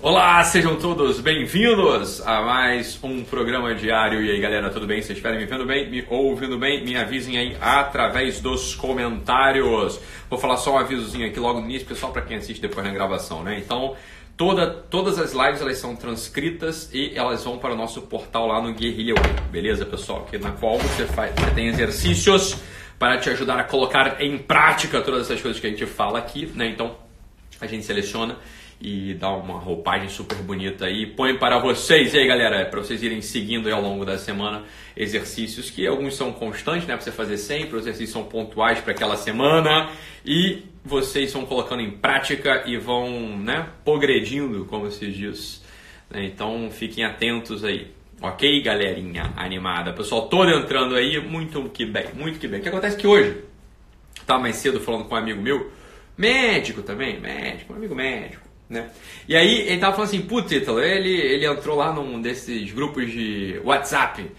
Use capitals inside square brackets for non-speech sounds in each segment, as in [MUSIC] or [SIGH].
Olá, sejam todos bem-vindos a mais um programa diário. E aí, galera, tudo bem? Vocês estiverem me vendo bem, me ouvindo bem, me avisem aí através dos comentários. Vou falar só um avisozinho aqui logo no início, pessoal, para quem assiste depois na gravação, né? Então, toda, todas as lives elas são transcritas e elas vão para o nosso portal lá no Guerrilha Way, beleza, pessoal? Que na qual você faz, você tem exercícios para te ajudar a colocar em prática todas essas coisas que a gente fala aqui, né? Então, a gente seleciona e dá uma roupagem super bonita aí. Põe para vocês e aí, galera, para vocês irem seguindo ao longo da semana exercícios que alguns são constantes, né, para você fazer sempre, os exercícios são pontuais para aquela semana e vocês vão colocando em prática e vão, né, progredindo, como se diz. Né? Então, fiquem atentos aí. Ok, galerinha animada? Pessoal todo entrando aí, muito que bem, muito que bem. O que acontece é que hoje, tá mais cedo falando com um amigo meu, médico também, médico, um amigo médico, né? E aí ele tava falando assim, putz, ele, ele entrou lá num desses grupos de WhatsApp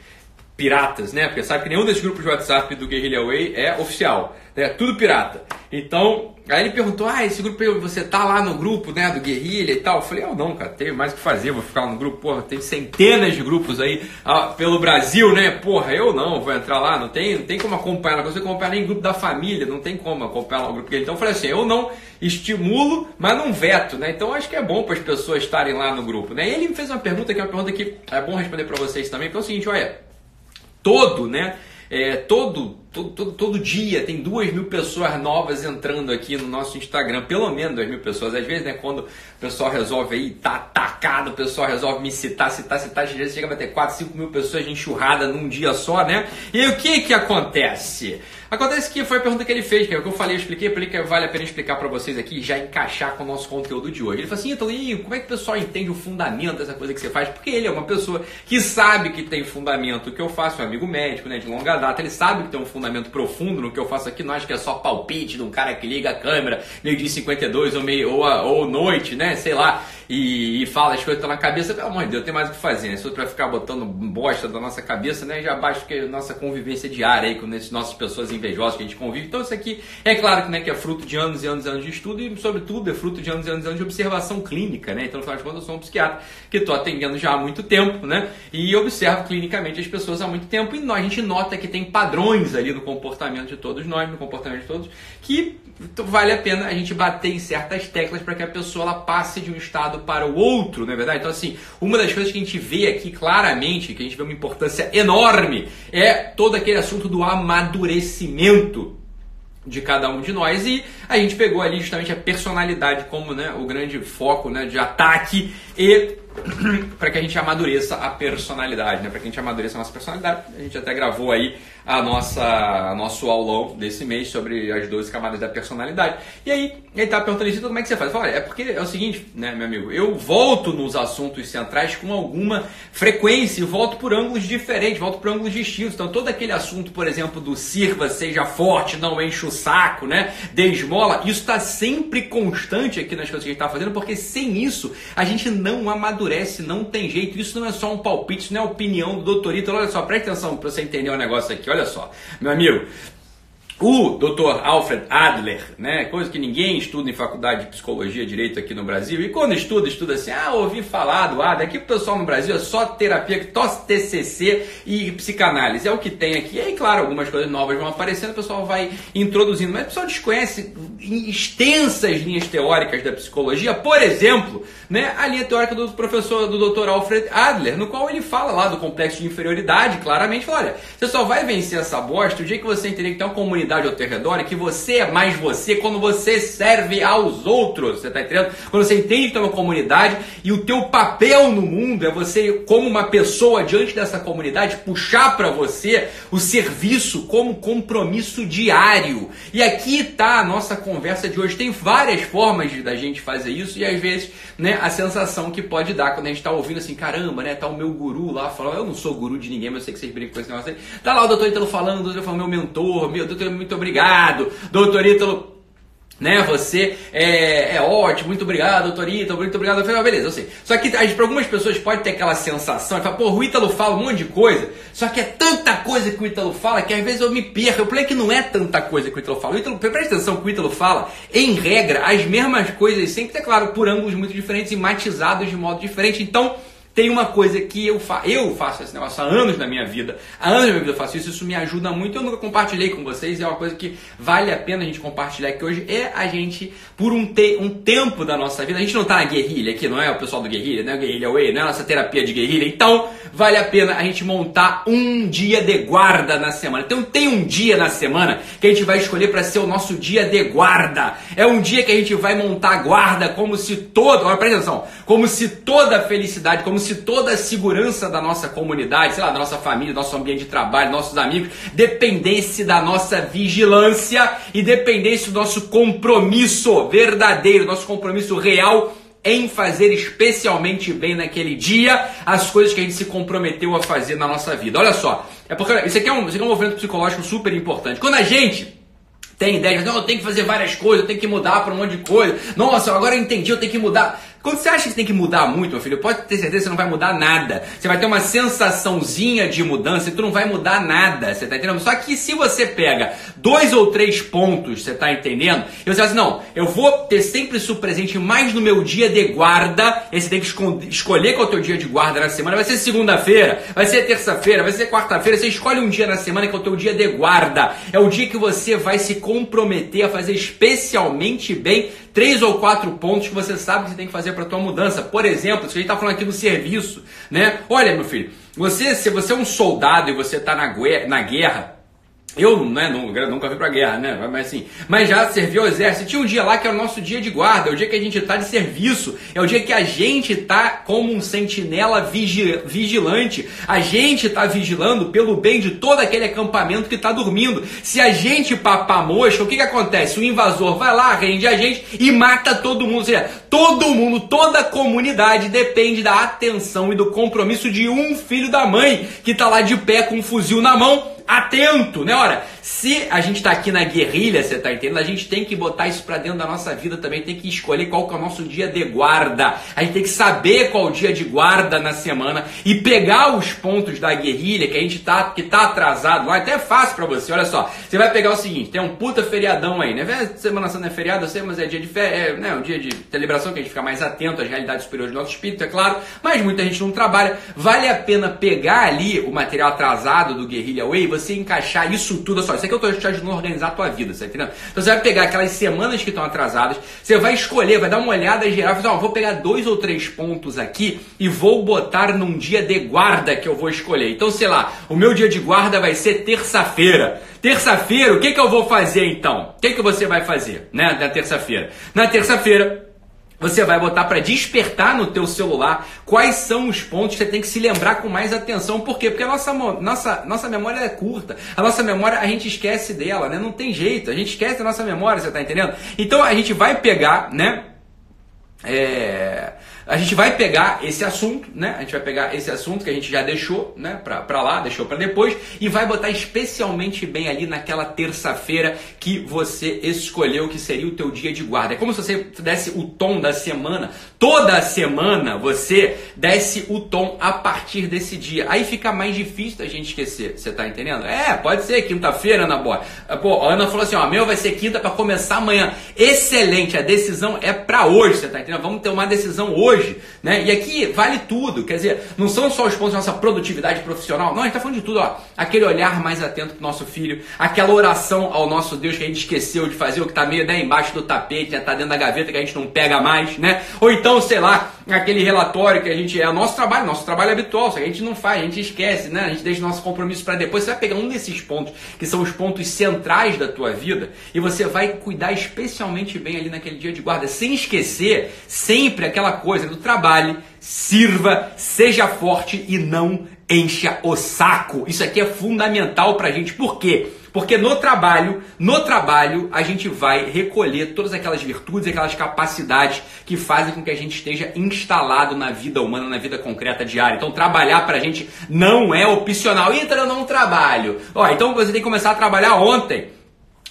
piratas, né? Porque sabe que nenhum desses grupos de WhatsApp do Guerrilla Way é oficial, né? Tudo pirata. Então, aí ele perguntou, ah, esse grupo, você tá lá no grupo, né, do Guerrilha e tal? Eu falei, oh, não, cara, tenho mais o que fazer, vou ficar no grupo, porra, tem centenas de grupos aí ah, pelo Brasil, né? Porra, eu não, vou entrar lá, não tem, não tem como acompanhar, não consigo acompanhar nem grupo da família, não tem como acompanhar lá o grupo. Então eu falei assim, eu não estimulo, mas não veto, né? Então acho que é bom para as pessoas estarem lá no grupo, né? E ele me fez uma pergunta que é uma pergunta que é bom responder para vocês também, que é o seguinte, olha, todo, né? É, todo, todo, todo, todo, dia tem duas mil pessoas novas entrando aqui no nosso Instagram, pelo menos duas mil pessoas. Às vezes, né, quando o pessoal resolve aí, tá atacado, o pessoal resolve me citar, citar, citar, às vezes chega a bater 4, 5 mil pessoas enxurrada num dia só, né? E aí, o que que acontece? Acontece que foi a pergunta que ele fez, que é o que eu falei, eu expliquei, ele que vale a pena explicar para vocês aqui já encaixar com o nosso conteúdo de hoje. Ele falou assim, então, como é que o pessoal entende o fundamento dessa coisa que você faz? Porque ele é uma pessoa que sabe que tem fundamento o que eu faço, é um amigo médico, né, de longa data, ele sabe que tem um fundamento profundo no que eu faço aqui, não acho que é só palpite de um cara que liga a câmera meio dia 52 ou, meio, ou, ou noite, né, sei lá, e, e fala as coisas estão na cabeça, pelo amor de Deus, tem mais o que fazer, né? Se para ficar botando bosta da nossa cabeça, né, já basta que a nossa convivência diária aí com essas nossas pessoas invejosas que a gente convive. Então isso aqui é claro que, né, que é fruto de anos e anos e anos de estudo e, sobretudo, é fruto de anos e anos e anos de observação clínica, né? Então, no final de contas, eu sou um psiquiatra que estou atendendo já há muito tempo, né? E observo clinicamente as pessoas há muito tempo e nós, a gente nota que tem padrões ali no comportamento de todos nós, no comportamento de todos, que vale a pena a gente bater em certas teclas para que a pessoa ela passe de um estado para o outro, não é verdade? Então, assim, uma das coisas que a gente vê aqui claramente, que a gente vê uma importância enorme, é todo aquele assunto do amadurecimento de cada um de nós e a gente pegou ali justamente a personalidade como né, o grande foco né, de ataque e [CLEARS THROAT] para que a gente amadureça a personalidade, né? Para que a gente amadureça a nossa personalidade. A gente até gravou aí a nossa nosso aulão desse mês sobre as 12 camadas da personalidade. E aí, ele tá perguntando isso, como é que você faz? Fala, é porque é o seguinte, né, meu amigo, eu volto nos assuntos centrais com alguma frequência volto por ângulos diferentes, volto por ângulos distintos. Então, todo aquele assunto, por exemplo, do sirva, seja forte, não enche o saco, né? Dê esmola, isso está sempre constante aqui nas coisas que a gente está fazendo, porque sem isso a gente não amadurece, não tem jeito. Isso não é só um palpite, isso não é opinião do doutorito. Olha só, presta atenção para você entender o um negócio aqui. Olha só, meu amigo, o Dr. Alfred Adler, né, coisa que ninguém estuda em faculdade de psicologia direito aqui no Brasil, e quando estuda, estuda assim, ah, ouvi falar do Adler, aqui o pessoal no Brasil é só terapia, só TCC e psicanálise, é o que tem aqui. E aí, claro, algumas coisas novas vão aparecendo, o pessoal vai introduzindo, mas o pessoal desconhece extensas linhas teóricas da psicologia, por exemplo, né, a linha teórica do professor, do Dr. Alfred Adler, no qual ele fala lá do complexo de inferioridade, claramente, fala, olha, você só vai vencer essa bosta o dia que você entender que tem uma comunidade comunidade ao teu redor e que você é mais você quando você serve aos outros. Você está entendendo? Quando você entende que tem uma comunidade e o teu papel no mundo é você, como uma pessoa diante dessa comunidade, puxar para você o serviço como compromisso diário. E aqui está a nossa conversa de hoje. Tem várias formas da gente fazer isso e às vezes né, a sensação que pode dar quando a gente está ouvindo assim, caramba, né? Tá o meu guru lá falando, eu não sou guru de ninguém, mas eu sei que vocês brincam com esse negócio aí. Tá lá o doutor Italo falando, o doutor falando, meu mentor, meu doutor muito obrigado, doutor Ítalo. né? Você é, é ótimo, muito obrigado, doutorito, muito obrigado. Eu falei, ah, beleza, eu sei. Só que para algumas pessoas pode ter aquela sensação, fala, pô, o Ítalo fala um monte de coisa, só que é tanta coisa que o Ítalo fala que às vezes eu me perco. Eu falei que não é tanta coisa que o Ítalo fala. O Ítalo, presta atenção que o Ítalo fala, em regra, as mesmas coisas, sempre, é claro, por ângulos muito diferentes e matizados de modo diferente. Então, tem uma coisa que eu, fa eu faço esse negócio há anos na minha vida, há anos na minha vida eu faço isso, isso me ajuda muito. Eu nunca compartilhei com vocês, é uma coisa que vale a pena a gente compartilhar aqui hoje. É a gente, por um, te um tempo da nossa vida, a gente não está na guerrilha aqui, não é o pessoal do guerrilha, não é guerrilha way, não é a nossa terapia de guerrilha. Então, vale a pena a gente montar um dia de guarda na semana. Então, tem um dia na semana que a gente vai escolher para ser o nosso dia de guarda. É um dia que a gente vai montar guarda como se todo, olha, presta atenção, como se toda a felicidade, como se se toda a segurança da nossa comunidade, sei lá, da nossa família, nosso ambiente de trabalho, nossos amigos, dependesse da nossa vigilância e dependesse do nosso compromisso verdadeiro, nosso compromisso real em fazer especialmente bem naquele dia as coisas que a gente se comprometeu a fazer na nossa vida. Olha só, é porque isso aqui é um, isso aqui é um movimento psicológico super importante. Quando a gente tem ideia, não, eu tenho que fazer várias coisas, eu tenho que mudar para um monte de coisa. Nossa, agora eu entendi, eu tenho que mudar. Quando você acha que tem que mudar muito, meu filho, pode ter certeza que você não vai mudar nada. Você vai ter uma sensaçãozinha de mudança e tu não vai mudar nada. Você tá entendendo? Só que se você pega dois ou três pontos, você tá entendendo? E você fala assim, não, eu vou ter sempre isso presente mais no meu dia de guarda. E você tem que escolher qual é o teu dia de guarda na semana. Vai ser segunda-feira, vai ser terça-feira, vai ser quarta-feira. Você escolhe um dia na semana que é o teu dia de guarda. É o dia que você vai se comprometer a fazer especialmente bem três ou quatro pontos que você sabe que você tem que fazer para tua mudança. Por exemplo, se a gente está falando aqui do serviço, né? Olha, meu filho, você, se você é um soldado e você está na, na guerra, eu né, nunca fui pra guerra, né? Mas assim, mas já serviu ao exército. Tinha um dia lá que é o nosso dia de guarda, é o dia que a gente tá de serviço, é o dia que a gente tá como um sentinela vigi vigilante. A gente tá vigilando pelo bem de todo aquele acampamento que tá dormindo. Se a gente papar mosca, o que que acontece? O invasor vai lá, rende a gente e mata todo mundo. Ou seja, todo mundo, toda a comunidade depende da atenção e do compromisso de um filho da mãe que tá lá de pé com um fuzil na mão atento, né? Ora, se a gente está aqui na guerrilha, você está entendendo? A gente tem que botar isso para dentro da nossa vida também, tem que escolher qual que é o nosso dia de guarda. A gente tem que saber qual é o dia de guarda na semana e pegar os pontos da guerrilha que a gente tá que tá atrasado lá. Até é fácil para você. Olha só, você vai pegar o seguinte, tem um puta feriadão aí, né? Semana Santa é feriado, eu sei, mas é dia de fé, é, né, um dia de celebração que a gente fica mais atento às realidades superiores do nosso espírito, é claro, mas muita gente não trabalha. Vale a pena pegar ali o material atrasado do Guerrilha Way, você encaixar isso tudo, só, isso aqui eu estou te ajudando a organizar a tua vida, tá entendendo? Então você vai pegar aquelas semanas que estão atrasadas, você vai escolher, vai dar uma olhada geral, falar, ó, vou pegar dois ou três pontos aqui e vou botar num dia de guarda que eu vou escolher. Então, sei lá, o meu dia de guarda vai ser terça-feira. Terça-feira, o que, que eu vou fazer então? O que, que você vai fazer, né, na terça-feira? Na terça-feira, você vai botar para despertar no teu celular quais são os pontos que você tem que se lembrar com mais atenção. Por quê? Porque a nossa, nossa, nossa memória é curta. A nossa memória, a gente esquece dela, né? Não tem jeito. A gente esquece da nossa memória, você tá entendendo? Então a gente vai pegar, né? É a gente vai pegar esse assunto, né? A gente vai pegar esse assunto que a gente já deixou, né? Pra, pra lá, deixou para depois, e vai botar especialmente bem ali naquela terça-feira que você escolheu que seria o teu dia de guarda. É como se você desse o tom da semana. Toda semana você desse o tom a partir desse dia. Aí fica mais difícil da gente esquecer. Você tá entendendo? É, pode ser quinta-feira, Ana Boa. Pô, a Ana falou assim: ó, meu vai ser quinta para começar amanhã. Excelente, a decisão é para hoje, você tá entendendo? Vamos ter uma decisão hoje hoje. Né? E aqui vale tudo, quer dizer, não são só os pontos da nossa produtividade profissional, não, a gente está falando de tudo, ó. Aquele olhar mais atento para o nosso filho, aquela oração ao nosso Deus que a gente esqueceu de fazer, o que está meio né, embaixo do tapete, está né, dentro da gaveta que a gente não pega mais, né? Ou então, sei lá, aquele relatório que a gente. É o nosso trabalho, nosso trabalho habitual, só que a gente não faz, a gente esquece, né? A gente deixa nosso compromisso para depois. Você vai pegar um desses pontos, que são os pontos centrais da tua vida, e você vai cuidar especialmente bem ali naquele dia de guarda, sem esquecer sempre aquela coisa do trabalho, sirva, seja forte e não encha o saco. Isso aqui é fundamental pra gente. Por quê? Porque no trabalho, no trabalho, a gente vai recolher todas aquelas virtudes, aquelas capacidades que fazem com que a gente esteja instalado na vida humana, na vida concreta diária. Então, trabalhar pra gente não é opcional. Entra, eu não trabalho. Ó, então você tem que começar a trabalhar ontem.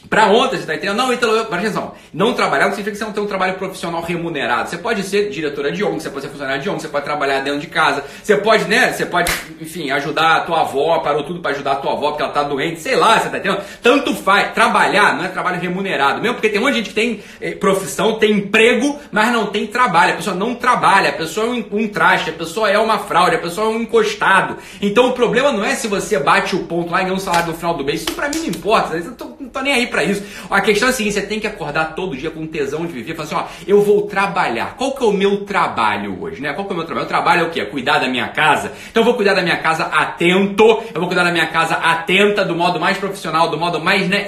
Pra ontem, você tá entendendo? Não, então, presta atenção. Não trabalhar não significa que você não tem um trabalho profissional remunerado. Você pode ser diretora de ONG, você pode ser funcionário de ONG, você pode trabalhar dentro de casa. Você pode, né? Você pode, enfim, ajudar a tua avó, parou tudo para ajudar a tua avó porque ela tá doente, sei lá, você tá entendendo? Tanto faz. Trabalhar não é trabalho remunerado. Mesmo porque tem um monte de gente que tem eh, profissão, tem emprego, mas não tem trabalho. A pessoa não trabalha, a pessoa é um, um traste, a pessoa é uma fraude, a pessoa é um encostado. Então o problema não é se você bate o ponto lá e ganha um salário no final do mês. Isso pra mim não importa. Eu tô, não tô nem aí para isso. A questão é a seguinte: você tem que acordar todo dia com tesão de viver. Falar assim, ó, eu vou trabalhar. Qual que é o meu trabalho hoje, né? Qual que é o meu trabalho? O trabalho é o quê? É cuidar da minha casa. Então eu vou cuidar da minha casa atento. Eu vou cuidar da minha casa atenta, do modo mais profissional, do modo mais né,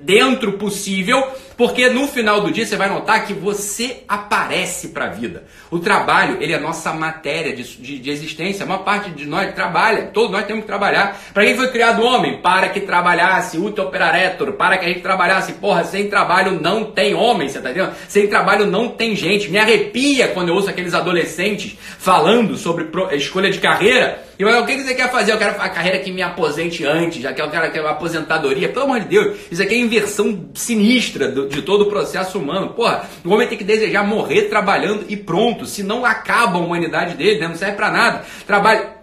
dentro possível porque no final do dia você vai notar que você aparece para a vida. O trabalho, ele é a nossa matéria de, de, de, existência. Uma parte de nós trabalha, todos nós temos que trabalhar. Para quem foi criado o homem? Para que trabalhasse, uto operaretor, para que a gente trabalhasse. Porra, sem trabalho não tem homem, você tá entendendo? Sem trabalho não tem gente. Me arrepia quando eu ouço aqueles adolescentes falando sobre escolha de carreira eu, o que você quer fazer? Eu quero a carreira que me aposente antes, já que eu quero, quero aposentadoria. Pelo amor de Deus, isso aqui é inversão sinistra do, de todo o processo humano. Porra, o homem tem que desejar morrer trabalhando e pronto, senão acaba a humanidade dele, né? não serve para nada. Trabalho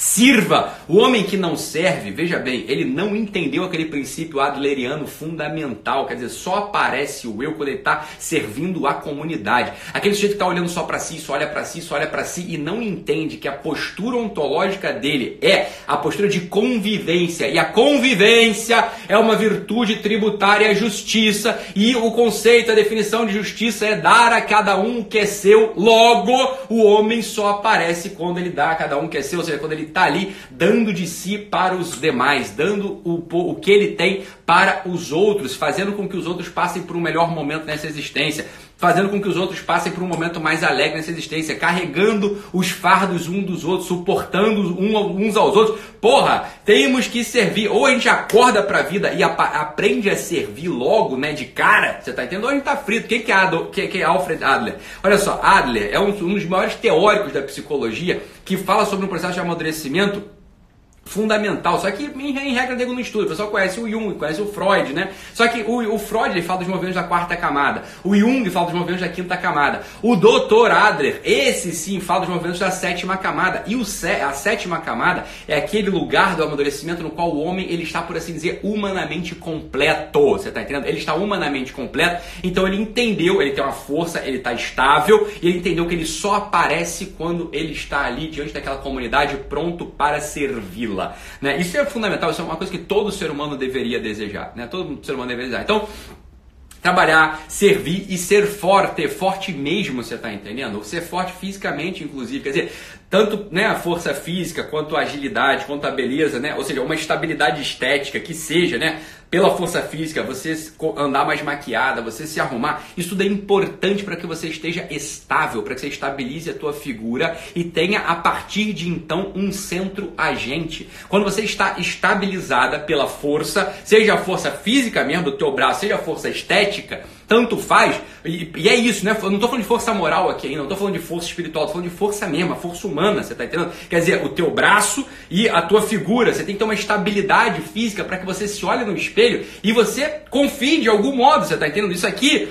Sirva! O homem que não serve, veja bem, ele não entendeu aquele princípio adleriano fundamental, quer dizer, só aparece o eu quando ele está servindo a comunidade. Aquele sujeito que está olhando só para si, só olha para si, só olha para si e não entende que a postura ontológica dele é a postura de convivência. E a convivência é uma virtude tributária à justiça. E o conceito, a definição de justiça é dar a cada um o que é seu. Logo, o homem só aparece quando ele dá a cada um o que é seu, ou seja, quando ele está ali dando de si para os demais, dando o, o que ele tem para os outros, fazendo com que os outros passem por um melhor momento nessa existência fazendo com que os outros passem por um momento mais alegre nessa existência, carregando os fardos um dos outros, suportando uns aos outros. Porra, temos que servir. Ou a gente acorda para a vida e aprende a servir logo, né, de cara. Você tá entendendo? Ou a gente tá frito. Quem que é, que, que é Alfred Adler? Olha só, Adler é um, um dos maiores teóricos da psicologia que fala sobre um processo de amadurecimento fundamental. Só que, em, regra, nego não estuda. O pessoal conhece o Jung, conhece o Freud, né? Só que o, o Freud ele fala dos movimentos da quarta camada. O Jung fala dos movimentos da quinta camada. O Dr. Adler, esse sim, fala dos movimentos da sétima camada. E o, a sétima camada é aquele lugar do amadurecimento no qual o homem ele está, por assim dizer, humanamente completo. Você está entendendo? Ele está humanamente completo. Então ele entendeu, ele tem uma força, ele está estável. E ele entendeu que ele só aparece quando ele está ali diante daquela comunidade pronto para servi-la. Né? Isso é fundamental, isso é uma coisa que todo ser humano deveria desejar. Né? Todo ser humano deveria desejar. Então, trabalhar, servir e ser forte, forte mesmo, você está entendendo? Ser forte fisicamente, inclusive, quer dizer, tanto né, a força física, quanto a agilidade, quanto a beleza, né? Ou seja, uma estabilidade estética que seja, né? Pela força física, você andar mais maquiada, você se arrumar, isso tudo é importante para que você esteja estável, para que você estabilize a tua figura e tenha a partir de então um centro agente. Quando você está estabilizada pela força, seja a força física mesmo do teu braço, seja a força estética, tanto faz. E, e, é isso, né? Eu não estou falando de força moral aqui ainda, não estou falando de força espiritual, estou falando de força mesmo, força humana, você está entendendo? Quer dizer, o teu braço e a tua figura, você tem que ter uma estabilidade física para que você se olhe no espelho e você confie de algum modo, você está entendendo? Isso aqui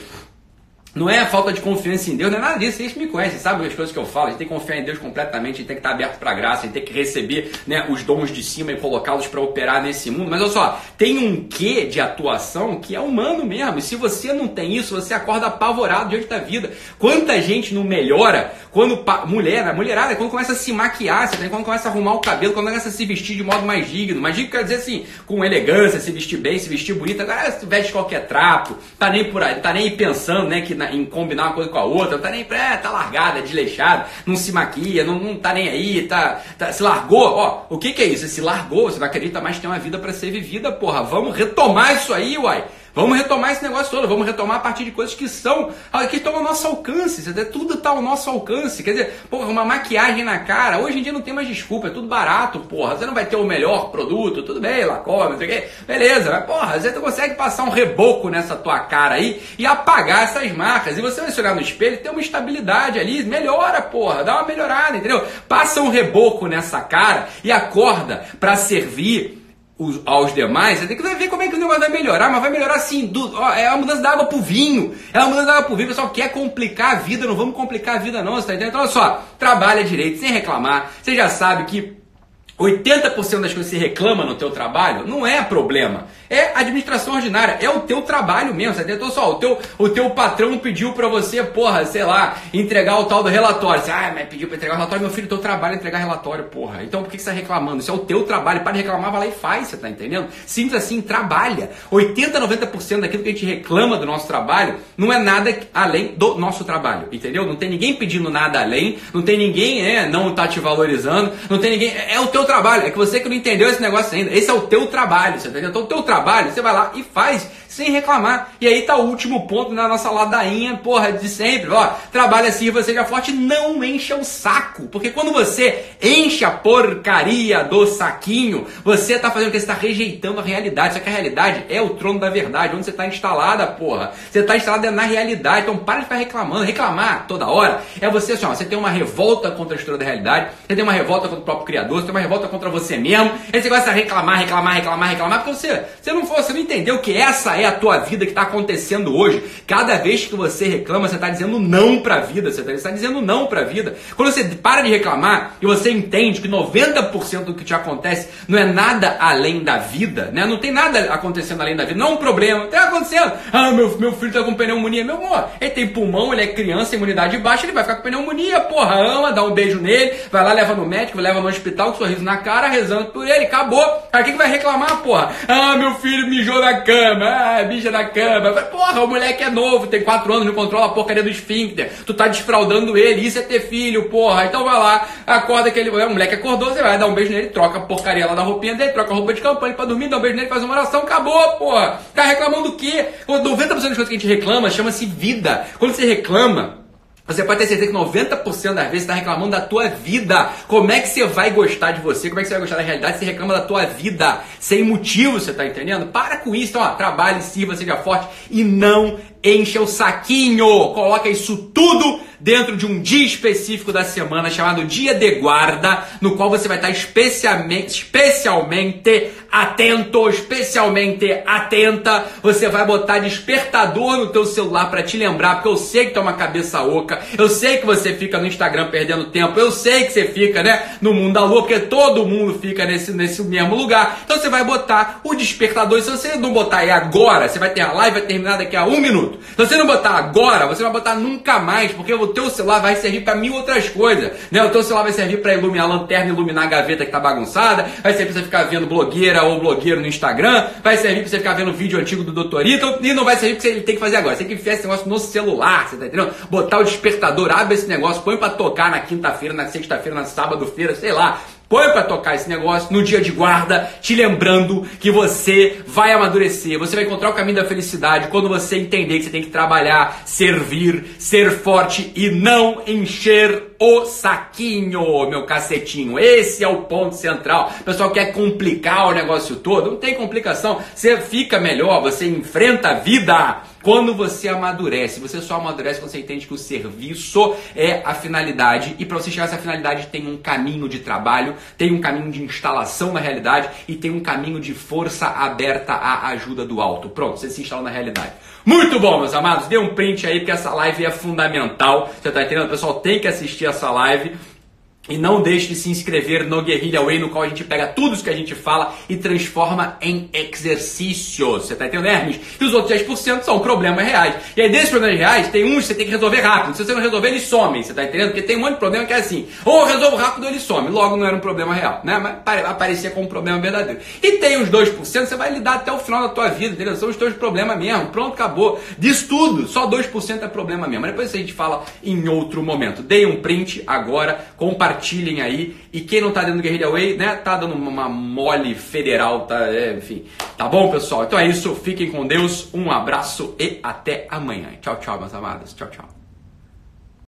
não é falta de confiança em Deus, não é nada disso. Vocês me conhecem, sabem as coisas que eu falo. A gente tem que confiar em Deus completamente, a gente tem que estar aberto para a graça, a gente tem que receber né, os dons de cima e colocá-los para operar nesse mundo. Mas olha só, tem um quê de atuação que é humano mesmo. E se você não tem isso, você acorda apavorado diante da vida. Quanta gente não melhora quando mulher, a mulherada, quando começa a se maquiar, quando começa a arrumar o cabelo, quando começa a se vestir de modo mais digno. Mais digno quer dizer assim, com elegância, se vestir bem, se vestir bonita. Agora se veste qualquer trapo, tá nem por aí, tá nem pensando, né, que em combinar uma coisa com a outra, tá nem, é, tá largada, desleixada, não se maquia, não, não tá nem aí, tá, tá, se largou, ó, o que que é isso? Se largou, você não acredita mais que tem uma vida para ser vivida, porra, vamos retomar isso aí, uai. Vamos retomar esse negócio todo, vamos retomar a partir de coisas que são, que estão ao nosso alcance, tudo está ao nosso alcance. Quer dizer, porra, uma maquiagem na cara, hoje em dia não tem mais desculpa, é tudo barato, porra. Você não vai ter o melhor produto, tudo bem, Lacoste, não sei o quê, beleza, mas porra, você consegue passar um reboco nessa tua cara aí e apagar essas marcas. E você vai se olhar no espelho e ter uma estabilidade ali, melhora, porra, dá uma melhorada, entendeu? Passa um reboco nessa cara e acorda para servir os, aos demais, você tem que ver como é que o negócio vai melhorar, mas vai melhorar assim, do, ó, é uma mudança da água pro vinho, é uma mudança da água pro vinho, o pessoal quer complicar a vida, não vamos complicar a vida não, você tá entendendo? Então olha só, trabalha direito, sem reclamar, você já sabe que 80% das coisas que você reclama no teu trabalho não é problema. É administração ordinária, é o teu trabalho mesmo, você entendeu? Só, o teu, o teu patrão pediu para você, porra, sei lá, entregar o tal do relatório. Você, ah, mas pediu para entregar o relatório, meu filho, teu trabalho é entregar relatório, porra. Então por que você está reclamando? Isso é o teu trabalho, para de reclamar, vai lá e faz, você tá entendendo? Simples assim, trabalha. 80, 90% daquilo que a gente reclama do nosso trabalho não é nada além do nosso trabalho, entendeu? Não tem ninguém pedindo nada além, não tem ninguém, é, não tá te valorizando, não tem ninguém, é, é o teu trabalho, é que você que não entendeu esse negócio ainda. Esse é o teu trabalho, você tá entendeu? Então o teu trabalho trabalho, você vai lá e faz sem reclamar. E aí tá o último ponto na nossa ladainha, porra, de sempre. Ó, trabalha assim, você já forte, não encha o saco. Porque quando você enche a porcaria do saquinho, você tá fazendo o que? Você tá rejeitando a realidade. Só que a realidade é o trono da verdade, onde você tá instalada, porra. Você tá instalada na realidade. Então para de ficar reclamando. Reclamar toda hora é você assim, ó, você tem uma revolta contra a estrutura da realidade, você tem uma revolta contra o próprio Criador, você tem uma revolta contra você mesmo. Aí você gosta de reclamar, reclamar, reclamar, reclamar, porque você, você não for, você não entendeu que essa é a tua vida que está acontecendo hoje. Cada vez que você reclama, você está dizendo não para a vida. Você está dizendo não para a vida. Quando você para de reclamar e você entende que 90% do que te acontece não é nada além da vida, né? Não tem nada acontecendo além da vida. Não é um problema. Está acontecendo. Ah, meu, meu filho está com pneumonia. Meu amor, ele tem pulmão, ele é criança, imunidade baixa, ele vai ficar com pneumonia. Porra, ama, dá um beijo nele, vai lá, leva no médico, leva no hospital com sorriso na cara, rezando por ele. Acabou. Aí quem que vai reclamar, porra? Ah, meu filho mijou na cama. Ah, bicha na cama. Porra, o moleque é novo, tem 4 anos, não controla a porcaria do esfíncter. Tu tá desfraudando ele, isso é ter filho, porra. Então vai lá, acorda aquele. O moleque acordou, você vai dar um beijo nele, troca a porcaria lá da roupinha dele, troca a roupa de campanha pra dormir, dá um beijo nele, faz uma oração, acabou, porra. Tá reclamando do quê? 90% das coisas que a gente reclama chama-se vida. Quando você reclama, você pode ter certeza que 90% das vezes está reclamando da tua vida. Como é que você vai gostar de você? Como é que você vai gostar da realidade se você reclama da tua vida? Sem motivo, você está entendendo? Para com isso. Então, ó, trabalhe, sirva, seja forte e não encha o saquinho. Coloca isso tudo dentro de um dia específico da semana chamado Dia de Guarda, no qual você vai estar especialmente, especialmente atento, especialmente atenta. Você vai botar despertador no teu celular para te lembrar, porque eu sei que tu é uma cabeça oca, eu sei que você fica no Instagram perdendo tempo, eu sei que você fica, né, no mundo da lua, porque todo mundo fica nesse, nesse mesmo lugar. Então você vai botar o despertador, se você não botar aí agora, você vai ter a live vai terminar daqui a um minuto. Se você não botar agora, você vai botar nunca mais, porque o teu celular vai servir para mil outras coisas. Né? O teu celular vai servir para iluminar a lanterna, iluminar a gaveta que tá bagunçada, vai servir para você ficar vendo blogueira ou blogueiro no Instagram, vai servir para você ficar vendo vídeo antigo do Doutorito, e não vai servir para você tem que fazer agora. Você tem que enfiar esse negócio no celular, você tá entendendo? Botar o despertador, abre esse negócio, põe para tocar na quinta-feira, na sexta-feira, na sábado-feira, sei lá. Põe para tocar esse negócio no dia de guarda, te lembrando que você vai amadurecer, você vai encontrar o caminho da felicidade quando você entender que você tem que trabalhar, servir, ser forte e não encher o saquinho, meu cacetinho. Esse é o ponto central. O pessoal quer complicar o negócio todo, não tem complicação. Você fica melhor, você enfrenta a vida quando você amadurece, você só amadurece quando você entende que o serviço é a finalidade e para você chegar a essa finalidade tem um caminho de trabalho, tem um caminho de instalação na realidade e tem um caminho de força aberta à ajuda do alto. Pronto, você se instala na realidade. Muito bom, meus amados. Dê um print aí porque essa live é fundamental. Você tá entendendo? O pessoal tem que assistir essa live. E não deixe de se inscrever no Guerrilla Way, no qual a gente pega tudo isso que a gente fala e transforma em exercícios. Você tá entendendo, Hermes? E os outros 10% são problemas reais. E aí, desses problemas reais, tem uns que você tem que resolver rápido. Se você não resolver, eles somem. Você tá entendendo? Porque tem um monte de problema que é assim: ou eu resolvo rápido ou ele some. Logo, não era um problema real, né? Mas aparecia como um problema verdadeiro. E tem os 2%, você vai lidar até o final da tua vida, entendeu? São os teus problemas mesmo. Pronto, acabou. Diz tudo. Só 2% é problema mesmo. Mas depois a gente fala em outro momento. Dei um print agora, compartilhe compartilhem aí. E quem não tá dentro do Guerrilla Way, né, tá dando uma mole federal, tá, é, enfim. Tá bom, pessoal? Então é isso. Fiquem com Deus. Um abraço e até amanhã. Tchau, tchau, meus amados. Tchau, tchau.